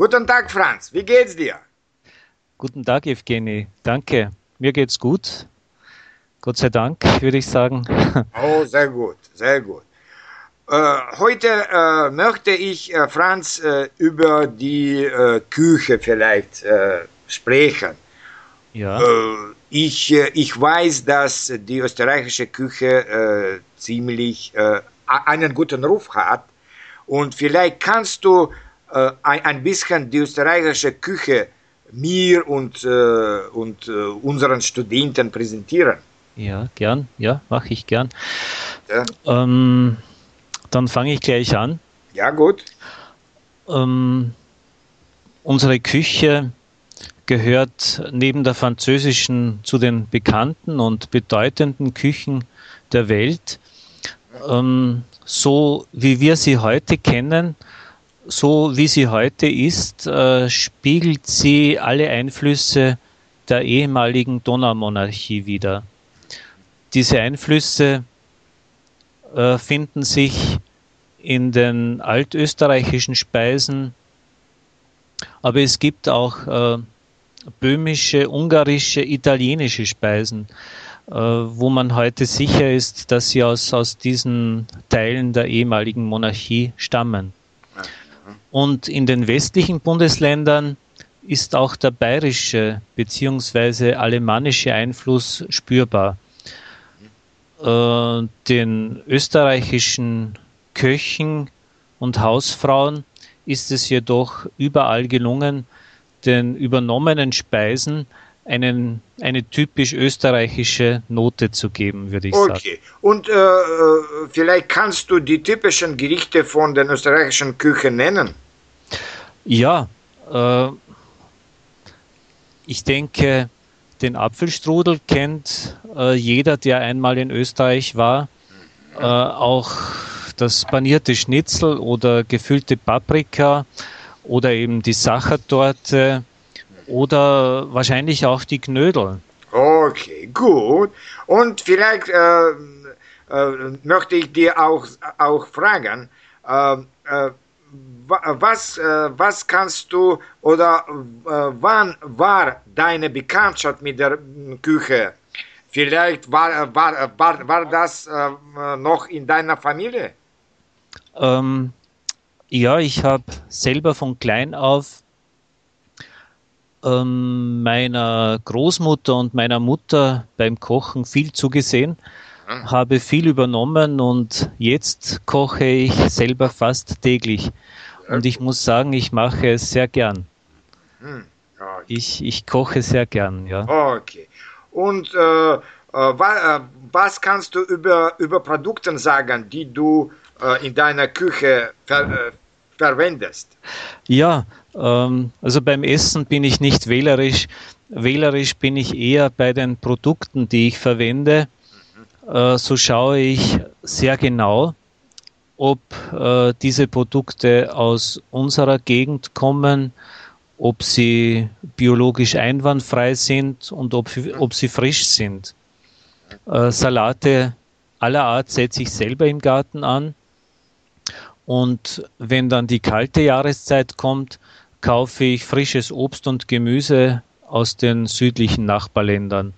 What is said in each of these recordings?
Guten Tag, Franz. Wie geht's dir? Guten Tag, Evgeny. Danke. Mir geht's gut. Gott sei Dank, würde ich sagen. Oh, sehr gut, sehr gut. Äh, heute äh, möchte ich, äh, Franz, äh, über die äh, Küche vielleicht sprechen. Ja. ich, ich weiß, dass die österreichische Küche ziemlich einen guten Ruf hat. Und vielleicht kannst du ein, ein bisschen die österreichische Küche mir und, und unseren Studenten präsentieren. Ja, gern. Ja, mache ich gern. Ja. Ähm, dann fange ich gleich an. Ja, gut. Ähm, unsere Küche gehört neben der französischen zu den bekannten und bedeutenden Küchen der Welt. Ähm, so wie wir sie heute kennen, so wie sie heute ist, äh, spiegelt sie alle Einflüsse der ehemaligen Donaumonarchie wider. Diese Einflüsse äh, finden sich in den altösterreichischen Speisen, aber es gibt auch äh, böhmische, ungarische, italienische Speisen, wo man heute sicher ist, dass sie aus, aus diesen Teilen der ehemaligen Monarchie stammen. Und in den westlichen Bundesländern ist auch der bayerische bzw. alemannische Einfluss spürbar. Äh, den österreichischen Köchen und Hausfrauen ist es jedoch überall gelungen, den übernommenen Speisen einen, eine typisch österreichische Note zu geben, würde ich okay. sagen. Okay. Und äh, äh, vielleicht kannst du die typischen Gerichte von den österreichischen Küchen nennen? Ja, äh, ich denke, den Apfelstrudel kennt äh, jeder, der einmal in Österreich war. Äh, auch das panierte Schnitzel oder gefüllte Paprika oder eben die Sachertorte oder wahrscheinlich auch die Knödel. Okay, gut. Und vielleicht äh, äh, möchte ich dir auch, auch fragen, äh, äh was, äh, was kannst du oder äh, wann war deine Bekanntschaft mit der Küche? Vielleicht war, war, war, war das äh, noch in deiner Familie? Ähm, ja, ich habe selber von klein auf ähm, meiner Großmutter und meiner Mutter beim Kochen viel zugesehen, mhm. habe viel übernommen und jetzt koche ich selber fast täglich. Und ich muss sagen, ich mache es sehr gern. Hm, okay. Ich, ich koche sehr gern, ja. Okay. Und äh, äh, was kannst du über, über Produkte sagen, die du äh, in deiner Küche ver, äh, verwendest? Ja, also beim Essen bin ich nicht wählerisch. Wählerisch bin ich eher bei den Produkten, die ich verwende. Äh, so schaue ich sehr genau, ob äh, diese Produkte aus unserer Gegend kommen, ob sie biologisch einwandfrei sind und ob, ob sie frisch sind. Äh, Salate aller Art setze ich selber im Garten an. Und wenn dann die kalte Jahreszeit kommt, kaufe ich frisches Obst und Gemüse aus den südlichen Nachbarländern.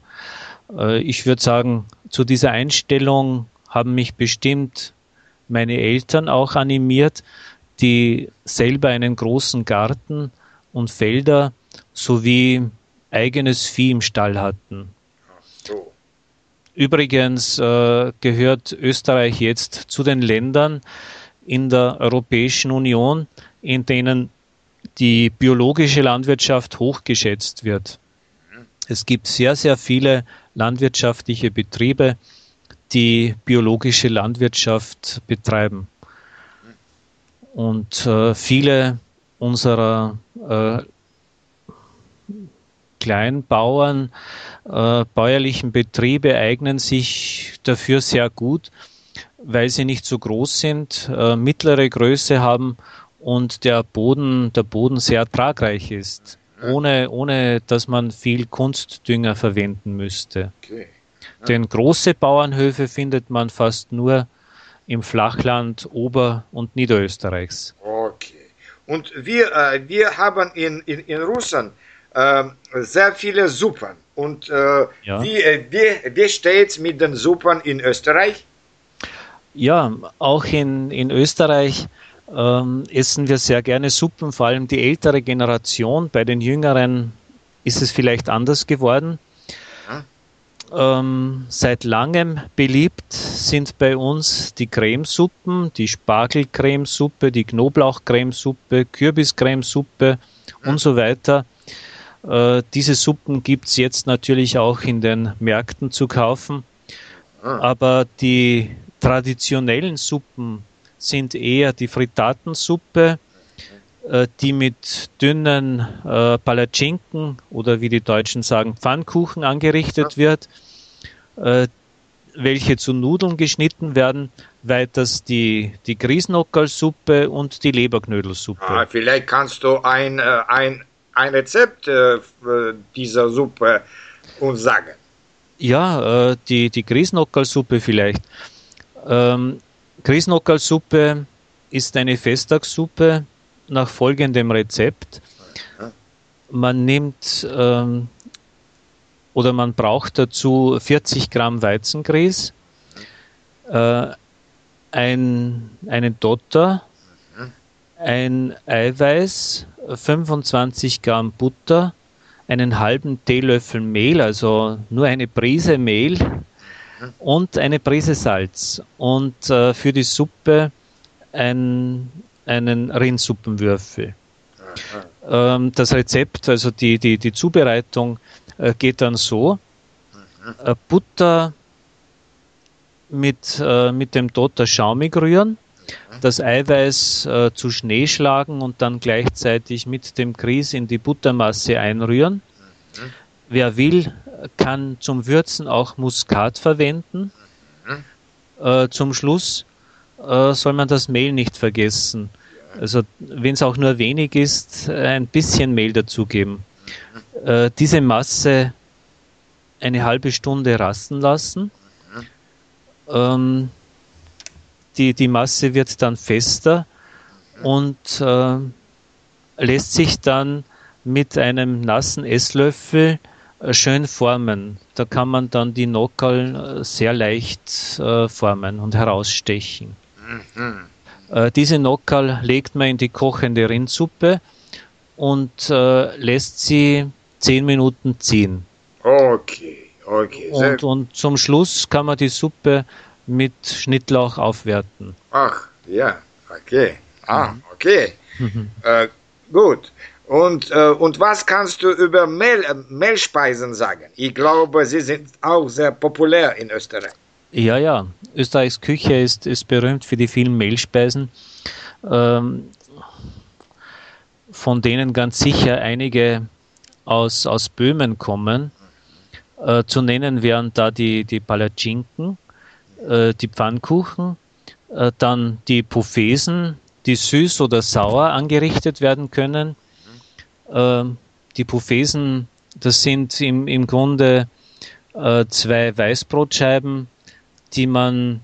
Äh, ich würde sagen, zu dieser Einstellung haben mich bestimmt meine Eltern auch animiert, die selber einen großen Garten und Felder sowie eigenes Vieh im Stall hatten. Übrigens äh, gehört Österreich jetzt zu den Ländern in der Europäischen Union, in denen die biologische Landwirtschaft hochgeschätzt wird. Es gibt sehr, sehr viele landwirtschaftliche Betriebe, die biologische Landwirtschaft betreiben. Und äh, viele unserer äh, Kleinbauern, äh, bäuerlichen Betriebe eignen sich dafür sehr gut, weil sie nicht so groß sind, äh, mittlere Größe haben und der Boden, der Boden sehr tragreich ist, ohne, ohne dass man viel Kunstdünger verwenden müsste. Okay. Denn große Bauernhöfe findet man fast nur im Flachland Ober- und Niederösterreichs. Okay. Und wir, äh, wir haben in, in, in Russland äh, sehr viele Suppen. Und äh, Ja. wie, äh, wie, wie steht es mit den Suppen in Österreich? Ja, auch in, in Österreich ähm, essen wir sehr gerne Suppen, vor allem die ältere Generation. Bei den Jüngeren ist es vielleicht anders geworden. Ähm, seit langem beliebt sind bei uns die Cremesuppen, die Spargelcremesuppe, die Knoblauchcremesuppe, Kürbiscremesuppe und so weiter. Äh, diese Suppen gibt es jetzt natürlich auch in den Märkten zu kaufen. Aber die traditionellen Suppen sind eher die Frittatensuppe, äh, die mit dünnen äh, Palatschinken oder wie die Deutschen sagen Pfannkuchen angerichtet wird, äh, welche zu Nudeln geschnitten werden. Weiters die, die Griesnockerlsuppe und die Leberknödelsuppe. Ah, vielleicht kannst du ein, äh, ein, ein Rezept äh, dieser Suppe uns sagen. Ja, äh, die, die Griesnockerlsuppe vielleicht. Ähm, Griesnockerlsuppe ist eine Festtagssuppe nach folgendem Rezept. Man nimmt ähm, oder man braucht dazu 40 Gramm Weizengrieß, äh, ein, einen Dotter, ein Eiweiß, 25 Gramm Butter, einen halben Teelöffel Mehl, also nur eine Prise Mehl und eine Prise Salz. Und äh, für die Suppe ein, einen Rindsuppenwürfel. Ähm, das Rezept, also die, die, die Zubereitung äh, geht dann so. Äh, Butter mit, äh, mit dem Dotter schaumig rühren, das Eiweiß äh, zu Schnee schlagen und dann gleichzeitig mit dem Grieß in die Buttermasse einrühren. Wer will, kann zum Würzen auch Muskat verwenden. Äh, zum Schluss äh, soll man das Mehl nicht vergessen. Also wenn es auch nur wenig ist, ein bisschen Mehl dazugeben. Äh, diese Masse eine halbe Stunde rasten lassen. Ähm, die, die Masse wird dann fester und äh, lässt sich dann mit einem nassen Esslöffel schön formen. Da kann man dann die Nockerl äh, sehr leicht äh, formen und herausstechen. Äh, diese Nockerl legt man in die kochende Rindsuppe und äh, lässt sie zehn Minuten ziehen. Okay, okay. Und, und zum Schluss kann man die Suppe mit Schnittlauch aufwerten. ach, ja, okay. Ah, okay. Äh, gut. Und, äh, und was kannst du über Mehl, äh, Mehlspeisen sagen? Ich glaube, sie sind auch sehr populär in Österreich. Ja, ja. Österreichs Küche ist, ist berühmt für die vielen Mehlspeisen, ähm, von denen ganz sicher einige aus, aus Böhmen kommen. Äh, zu nennen wären da die, die Palatschinken, äh, die Pfannkuchen, äh, dann die Puffesen, die süß oder sauer angerichtet werden können. Ähm, die Puffesen, das sind im, im Grunde äh, zwei Weißbrotscheiben, die man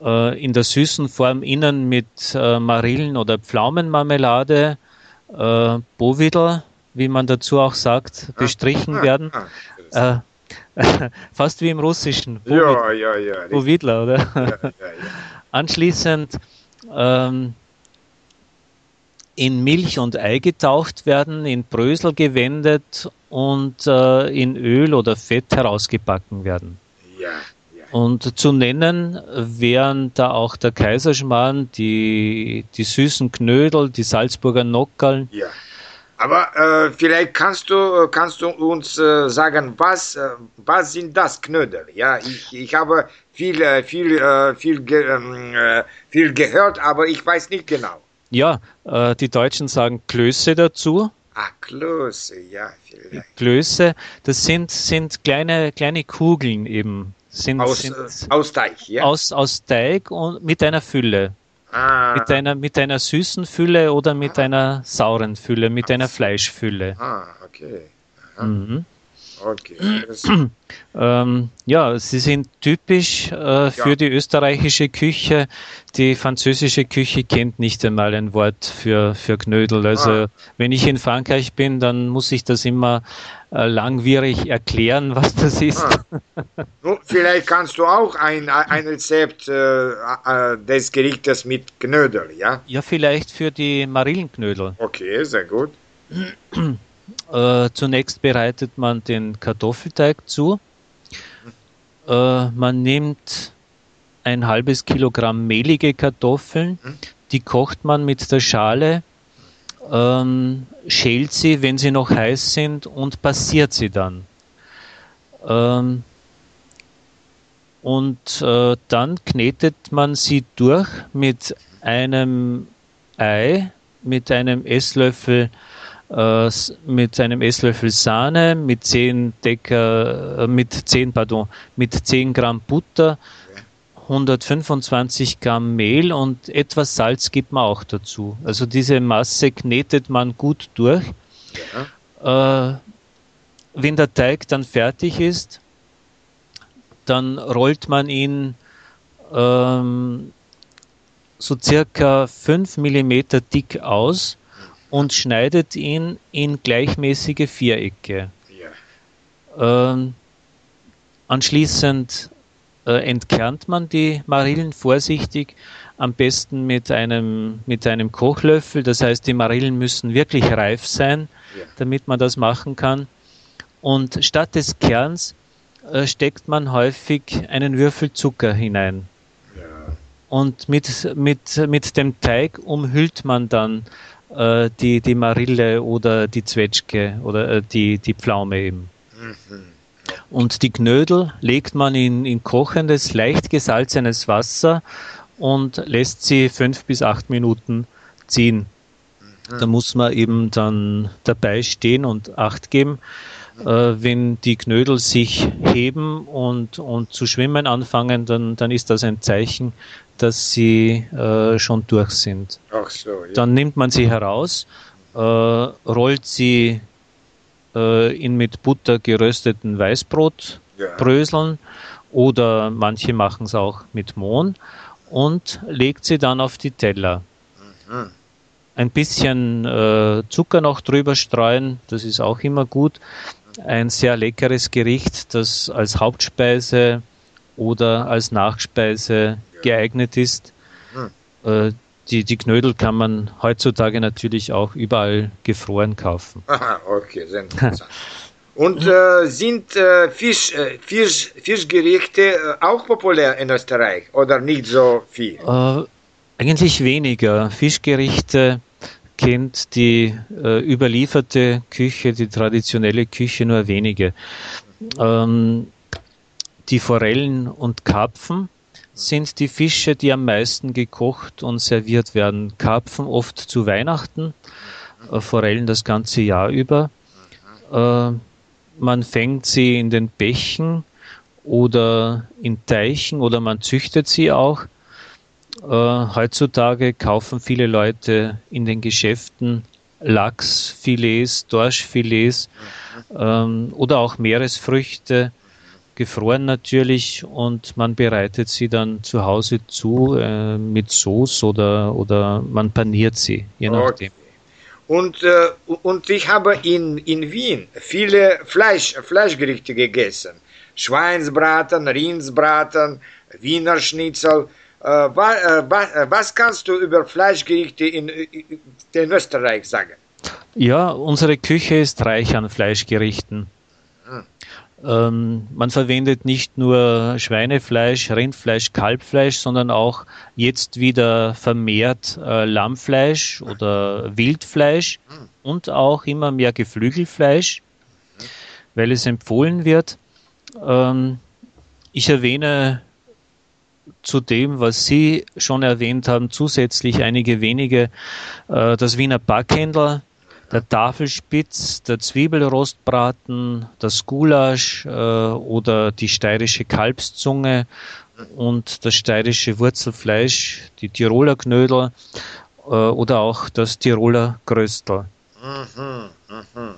äh, in der süßen Form innen mit äh, Marillen- oder Pflaumenmarmelade, äh, Bovidel, wie man dazu auch sagt, bestrichen werden. Ah, Äh, fast wie im Russischen. ja, ja, ja. richtig. Bovidler, oder? ja, ja, ja. Anschließend ähm, in Milch und Ei getaucht werden, in Brösel gewendet und äh, in Öl oder Fett herausgebacken werden. ja, ja. Und zu nennen wären da auch der Kaiserschmarrn, die, die süßen Knödel, die Salzburger Nockerln. Ja. Aber äh, vielleicht kannst du, kannst du uns äh, sagen, was, äh, was sind das Knödel? Ja, ich, ich habe viel, äh, viel, äh, viel, ge ähm, äh, viel gehört, aber ich weiß nicht genau. Ja, äh, die Deutschen sagen Klöße dazu. Ah, Klöße, ja, vielleicht. Klöße, das sind, sind kleine, kleine Kugeln eben. Sind, Aus, sind äh, aus Teig, ja? aus, aus Teig und mit einer Fülle. ah, Mit einer, mit einer süßen Fülle oder mit einer sauren Fülle, mit einer Fleischfülle. ah, okay. Mhm. Okay. ähm, ja, sie sind typisch äh, für ja. die österreichische Küche. Die französische Küche kennt nicht einmal ein Wort für, für Knödel. Also ah. wenn ich in Frankreich bin, dann muss ich das immer äh, langwierig erklären, was das ist. Ah. Nun, vielleicht kannst du auch ein, ein Rezept äh, äh des Gerichtes mit Knödel, ja? Ja, vielleicht für die Marillenknödel. Okay, sehr gut. Äh, zunächst bereitet man den Kartoffelteig zu. Äh, man nimmt ein halbes Kilogramm mehlige Kartoffeln, die kocht man mit der Schale, ähm, schält sie, wenn sie noch heiß sind und passiert sie dann. Ähm, und äh, dann knetet man sie durch mit einem Ei, mit einem Esslöffel äh, mit einem Esslöffel Sahne, mit 10 Decker, äh, mit 10, pardon, mit 10 Gramm Butter, 125 Gramm Mehl und etwas Salz gibt man auch dazu. Also diese Masse knetet man gut durch. Ja. Äh, wenn der Teig dann fertig ist, dann rollt man ihn ähm, so circa 5 mm dick aus und schneidet ihn in gleichmäßige Vierecke. Ja. Ähm, anschließend äh, entkernt man die Marillen vorsichtig, am besten mit einem, mit einem Kochlöffel. Das heißt, die Marillen müssen wirklich reif sein, ja. damit man das machen kann. Und statt des Kerns äh, steckt man häufig einen Würfel Zucker hinein. Ja. Und mit, mit, mit dem Teig umhüllt man dann äh, die, die Marille oder die Zwetschge oder äh, die, die Pflaume eben. Mhm. Und die Knödel legt man in, in kochendes, leicht gesalzenes Wasser und lässt sie fünf bis acht Minuten ziehen. Mhm. Da muss man eben dann dabei stehen und Acht geben. Äh, wenn die Knödel sich heben und, und zu schwimmen anfangen, dann, dann ist das ein Zeichen, dass sie äh, schon durch sind. Ach so, ja. Dann nimmt man sie heraus, äh, rollt sie äh, in mit Butter gerösteten Weißbrot ja. bröseln oder manche machen es auch mit Mohn und legt sie dann auf die Teller. Mhm. Ein bisschen äh, Zucker noch drüber streuen, das ist auch immer gut. Ein sehr leckeres Gericht, das als Hauptspeise oder als Nachspeise geeignet ist. Hm. Äh, die, die Knödel kann man heutzutage natürlich auch überall gefroren kaufen. Aha, okay, sehr interessant. Und äh, sind äh, Fisch, äh, Fisch, Fischgerichte äh, auch populär in Österreich oder nicht so viel? Äh, eigentlich weniger. Fischgerichte kennt die überlieferte Küche, die traditionelle Küche nur wenige. Ähm, die Forellen und Karpfen sind die Fische, die am meisten gekocht und serviert werden. Karpfen oft zu Weihnachten, äh, Forellen das ganze Jahr über. Äh, man fängt sie in den Bächen oder in Teichen oder man züchtet sie auch. Äh, heutzutage kaufen viele Leute in den Geschäften Lachsfilets, Dorschfilets ähm, oder auch Meeresfrüchte gefroren natürlich und man bereitet sie dann zu Hause zu äh, mit Sauce oder, oder man paniert sie, je nachdem. Okay. Und, äh, und ich habe in, in Wien viele Fleisch, Fleischgerichte gegessen. Schweinsbraten, Rindsbraten, Wiener Schnitzel. Äh, wa, äh, äh, was kannst du über Fleischgerichte in, in Österreich sagen? Ja, unsere Küche ist reich an Fleischgerichten. Ähm, man verwendet nicht nur Schweinefleisch, Rindfleisch, Kalbfleisch, sondern auch jetzt wieder vermehrt äh, Lammfleisch oder Wildfleisch und auch immer mehr Geflügelfleisch, weil es empfohlen wird. Ähm, ich erwähne zu dem, was Sie schon erwähnt haben, zusätzlich einige wenige, äh, das Wiener Backhändler, der Tafelspitz, der Zwiebelrostbraten, das Gulasch äh, oder die steirische Kalbszunge und das steirische Wurzelfleisch, die Tiroler Knödel äh, oder auch das Tiroler Gröstel. Mhm, mhm.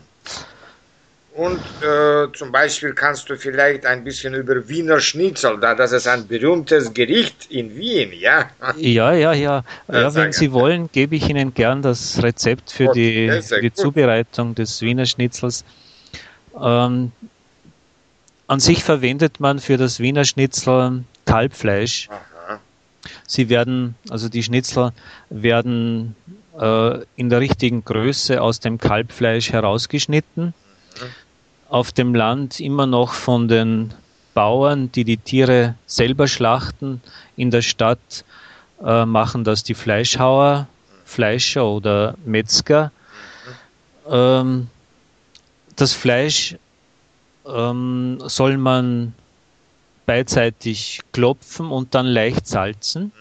Und äh, zum Beispiel kannst du vielleicht ein bisschen über Wiener Schnitzel, da das ist ein berühmtes Gericht in Wien, ja? Ja, ja, ja. ja wenn Sie wollen, gebe ich Ihnen gern das Rezept für die, für die Zubereitung des Wiener Schnitzels. Ähm, an sich verwendet man für das Wiener Schnitzel Kalbfleisch. Aha. Sie werden, also die Schnitzel werden äh, in der richtigen Größe aus dem Kalbfleisch herausgeschnitten. Mhm auf dem Land immer noch von den Bauern, die die Tiere selber schlachten. In der Stadt äh, machen das die Fleischhauer, Fleischer oder Metzger. Ähm, das Fleisch ähm, soll man beidseitig klopfen und dann leicht salzen.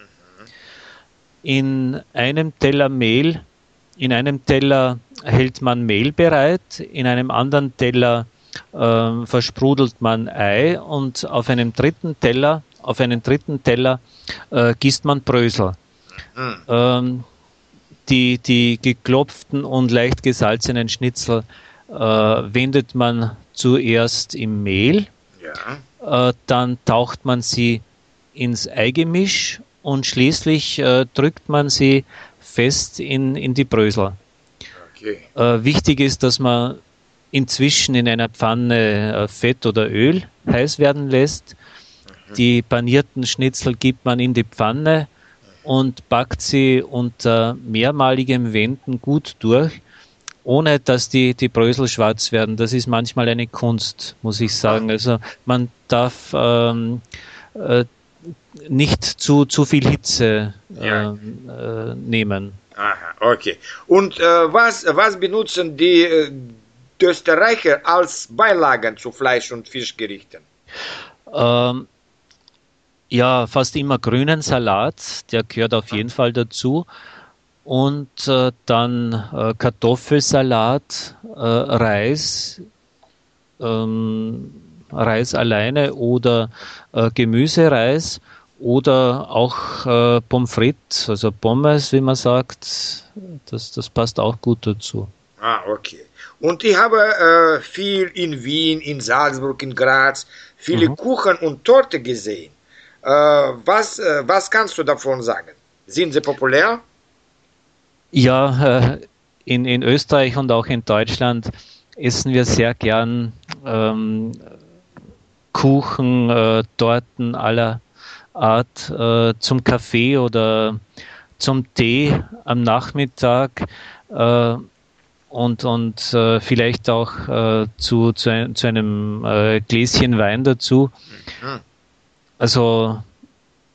In einem Teller Mehl, in einem Teller hält man Mehl bereit, in einem anderen Teller äh, versprudelt man Ei und auf einem dritten Teller, auf einen dritten Teller äh, gießt man Brösel. Mhm. Ähm, die, die geklopften und leicht gesalzenen Schnitzel äh, wendet man zuerst im Mehl, ja. äh, dann taucht man sie ins Eigemisch und schließlich äh, drückt man sie fest in, in die Brösel. Okay. Äh, wichtig ist, dass man inzwischen in einer Pfanne äh, Fett oder Öl heiß werden lässt. Die panierten Schnitzel gibt man in die Pfanne und backt sie unter mehrmaligem Wenden gut durch, ohne dass die, die Brösel schwarz werden. Das ist manchmal eine Kunst, muss ich sagen. Also man darf ähm, äh, nicht zu, zu viel Hitze äh, ja. äh, nehmen. Aha, okay. Und äh, was, was benutzen die äh, die Österreicher als Beilagen zu Fleisch- und Fischgerichten? Ähm, ja, fast immer grünen Salat, der gehört auf jeden Fall dazu. Und äh, dann äh, Kartoffelsalat, äh, Reis, ähm, Reis alleine oder äh, Gemüsereis oder auch äh, Pommes frites, also Pommes, wie man sagt. Das, das passt auch gut dazu. Ah, okay. Und ich habe äh, viel in Wien, in Salzburg, in Graz, viele mhm. Kuchen und Torte gesehen. Äh, was, äh, was kannst du davon sagen? Sind sie populär? Ja, äh, in, in Österreich und auch in Deutschland essen wir sehr gern ähm, Kuchen, äh, Torten aller Art äh, zum Kaffee oder zum Tee am Nachmittag und, und äh, vielleicht auch äh, zu, zu, ein, zu einem äh, Gläschen Wein dazu. Mhm. Also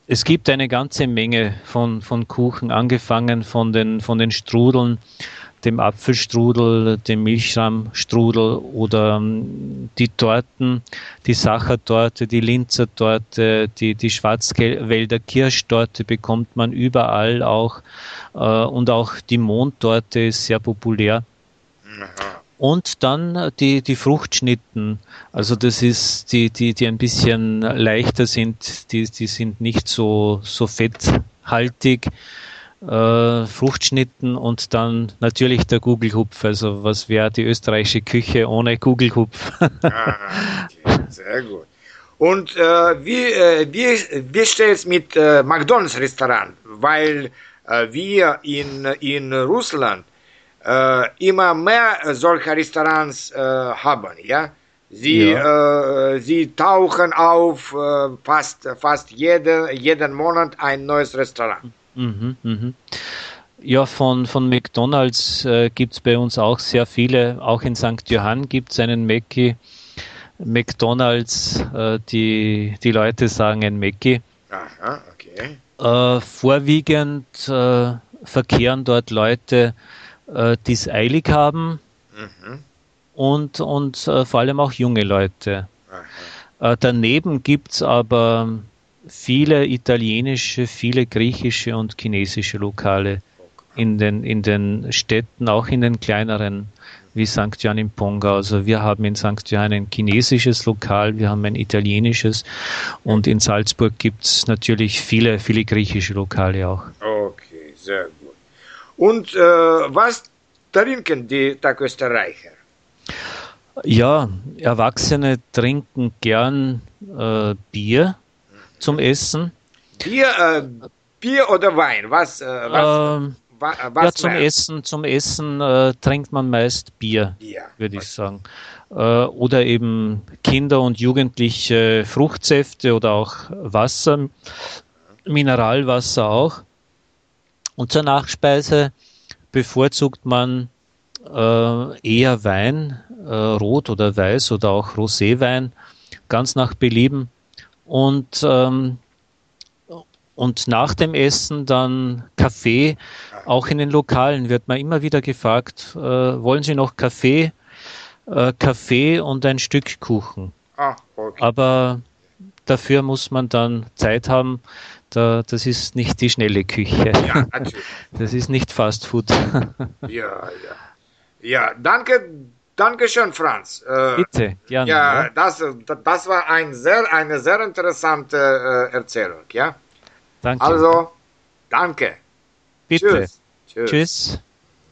es gibt eine ganze Menge von, von Kuchen, angefangen von den, von den Strudeln, dem Apfelstrudel, dem Milchschrammstrudel oder ähm, die Torten, die Sachertorte, die Linzer Torte, die, die Schwarzwälder Kirschtorte bekommt man überall auch äh, und auch die Mondtorte ist sehr populär. Und dann die, die Fruchtschnitten. Also das ist die, die, die ein bisschen leichter sind, die, die sind nicht so, so fetthaltig. Äh, Fruchtschnitten und dann natürlich der Gugelhupf. Also was wäre die österreichische Küche ohne Gugelhupf? ah, okay. Sehr gut. Und äh, wie, äh, wie, wie steht es mit äh, McDonalds Restaurant? Weil äh, wir in, in Russland äh, immer mehr solcher Restaurants haben, ja. Sie, ja. Sie tauchen auf fast, fast jede, jeden Monat ein neues Restaurant. Mhm, mhm. Ja, von, von McDonalds äh, gibt es bei uns auch sehr viele. Auch in St. Johann gibt es einen Mackie. McDonalds, äh, die, die Leute sagen ein Mackie. Aha, okay. Äh, vorwiegend äh, verkehren dort Leute äh, die es eilig haben mhm. und, und äh, vor allem auch junge Leute. Äh, daneben gibt es aber viele italienische, viele griechische und chinesische Lokale in den, in den Städten, auch in den kleineren wie St. Jan im Ponga. Also wir haben in St. Jan ein chinesisches Lokal, wir haben ein italienisches und in Salzburg gibt es natürlich viele, viele griechische Lokale auch. Okay, sehr gut. Und äh, was trinken die Tagösterreicher? Ja, Erwachsene trinken gern äh, Bier zum Essen. Bier, äh, Bier oder Wein? Was? Äh, was, ähm, wa, was ja, zum Essen, zum Essen äh, trinkt man meist Bier, Bier. würde ich sagen. Äh, oder eben Kinder und Jugendliche Fruchtsäfte oder auch Wasser, Mineralwasser auch. Und zur Nachspeise bevorzugt man äh, eher Wein, äh, Rot oder Weiß oder auch Roséwein, ganz nach Belieben. Und, ähm, und nach dem Essen dann Kaffee. Auch in den Lokalen wird man immer wieder gefragt, äh, wollen Sie noch Kaffee? Äh, Kaffee und ein Stück Kuchen. Ah, okay. Aber dafür muss man dann Zeit haben. Da, das ist nicht die schnelle Küche. Ja, natürlich. Das ist nicht Fast Food. ja, ja. Ja, danke, danke schön, Franz. Äh, Bitte, gerne. Ja, ja, Das, das war ein sehr, eine sehr interessante äh, Erzählung, ja. Danke. Also, danke. Bitte. Tschüss. Tschüss. Tschüss.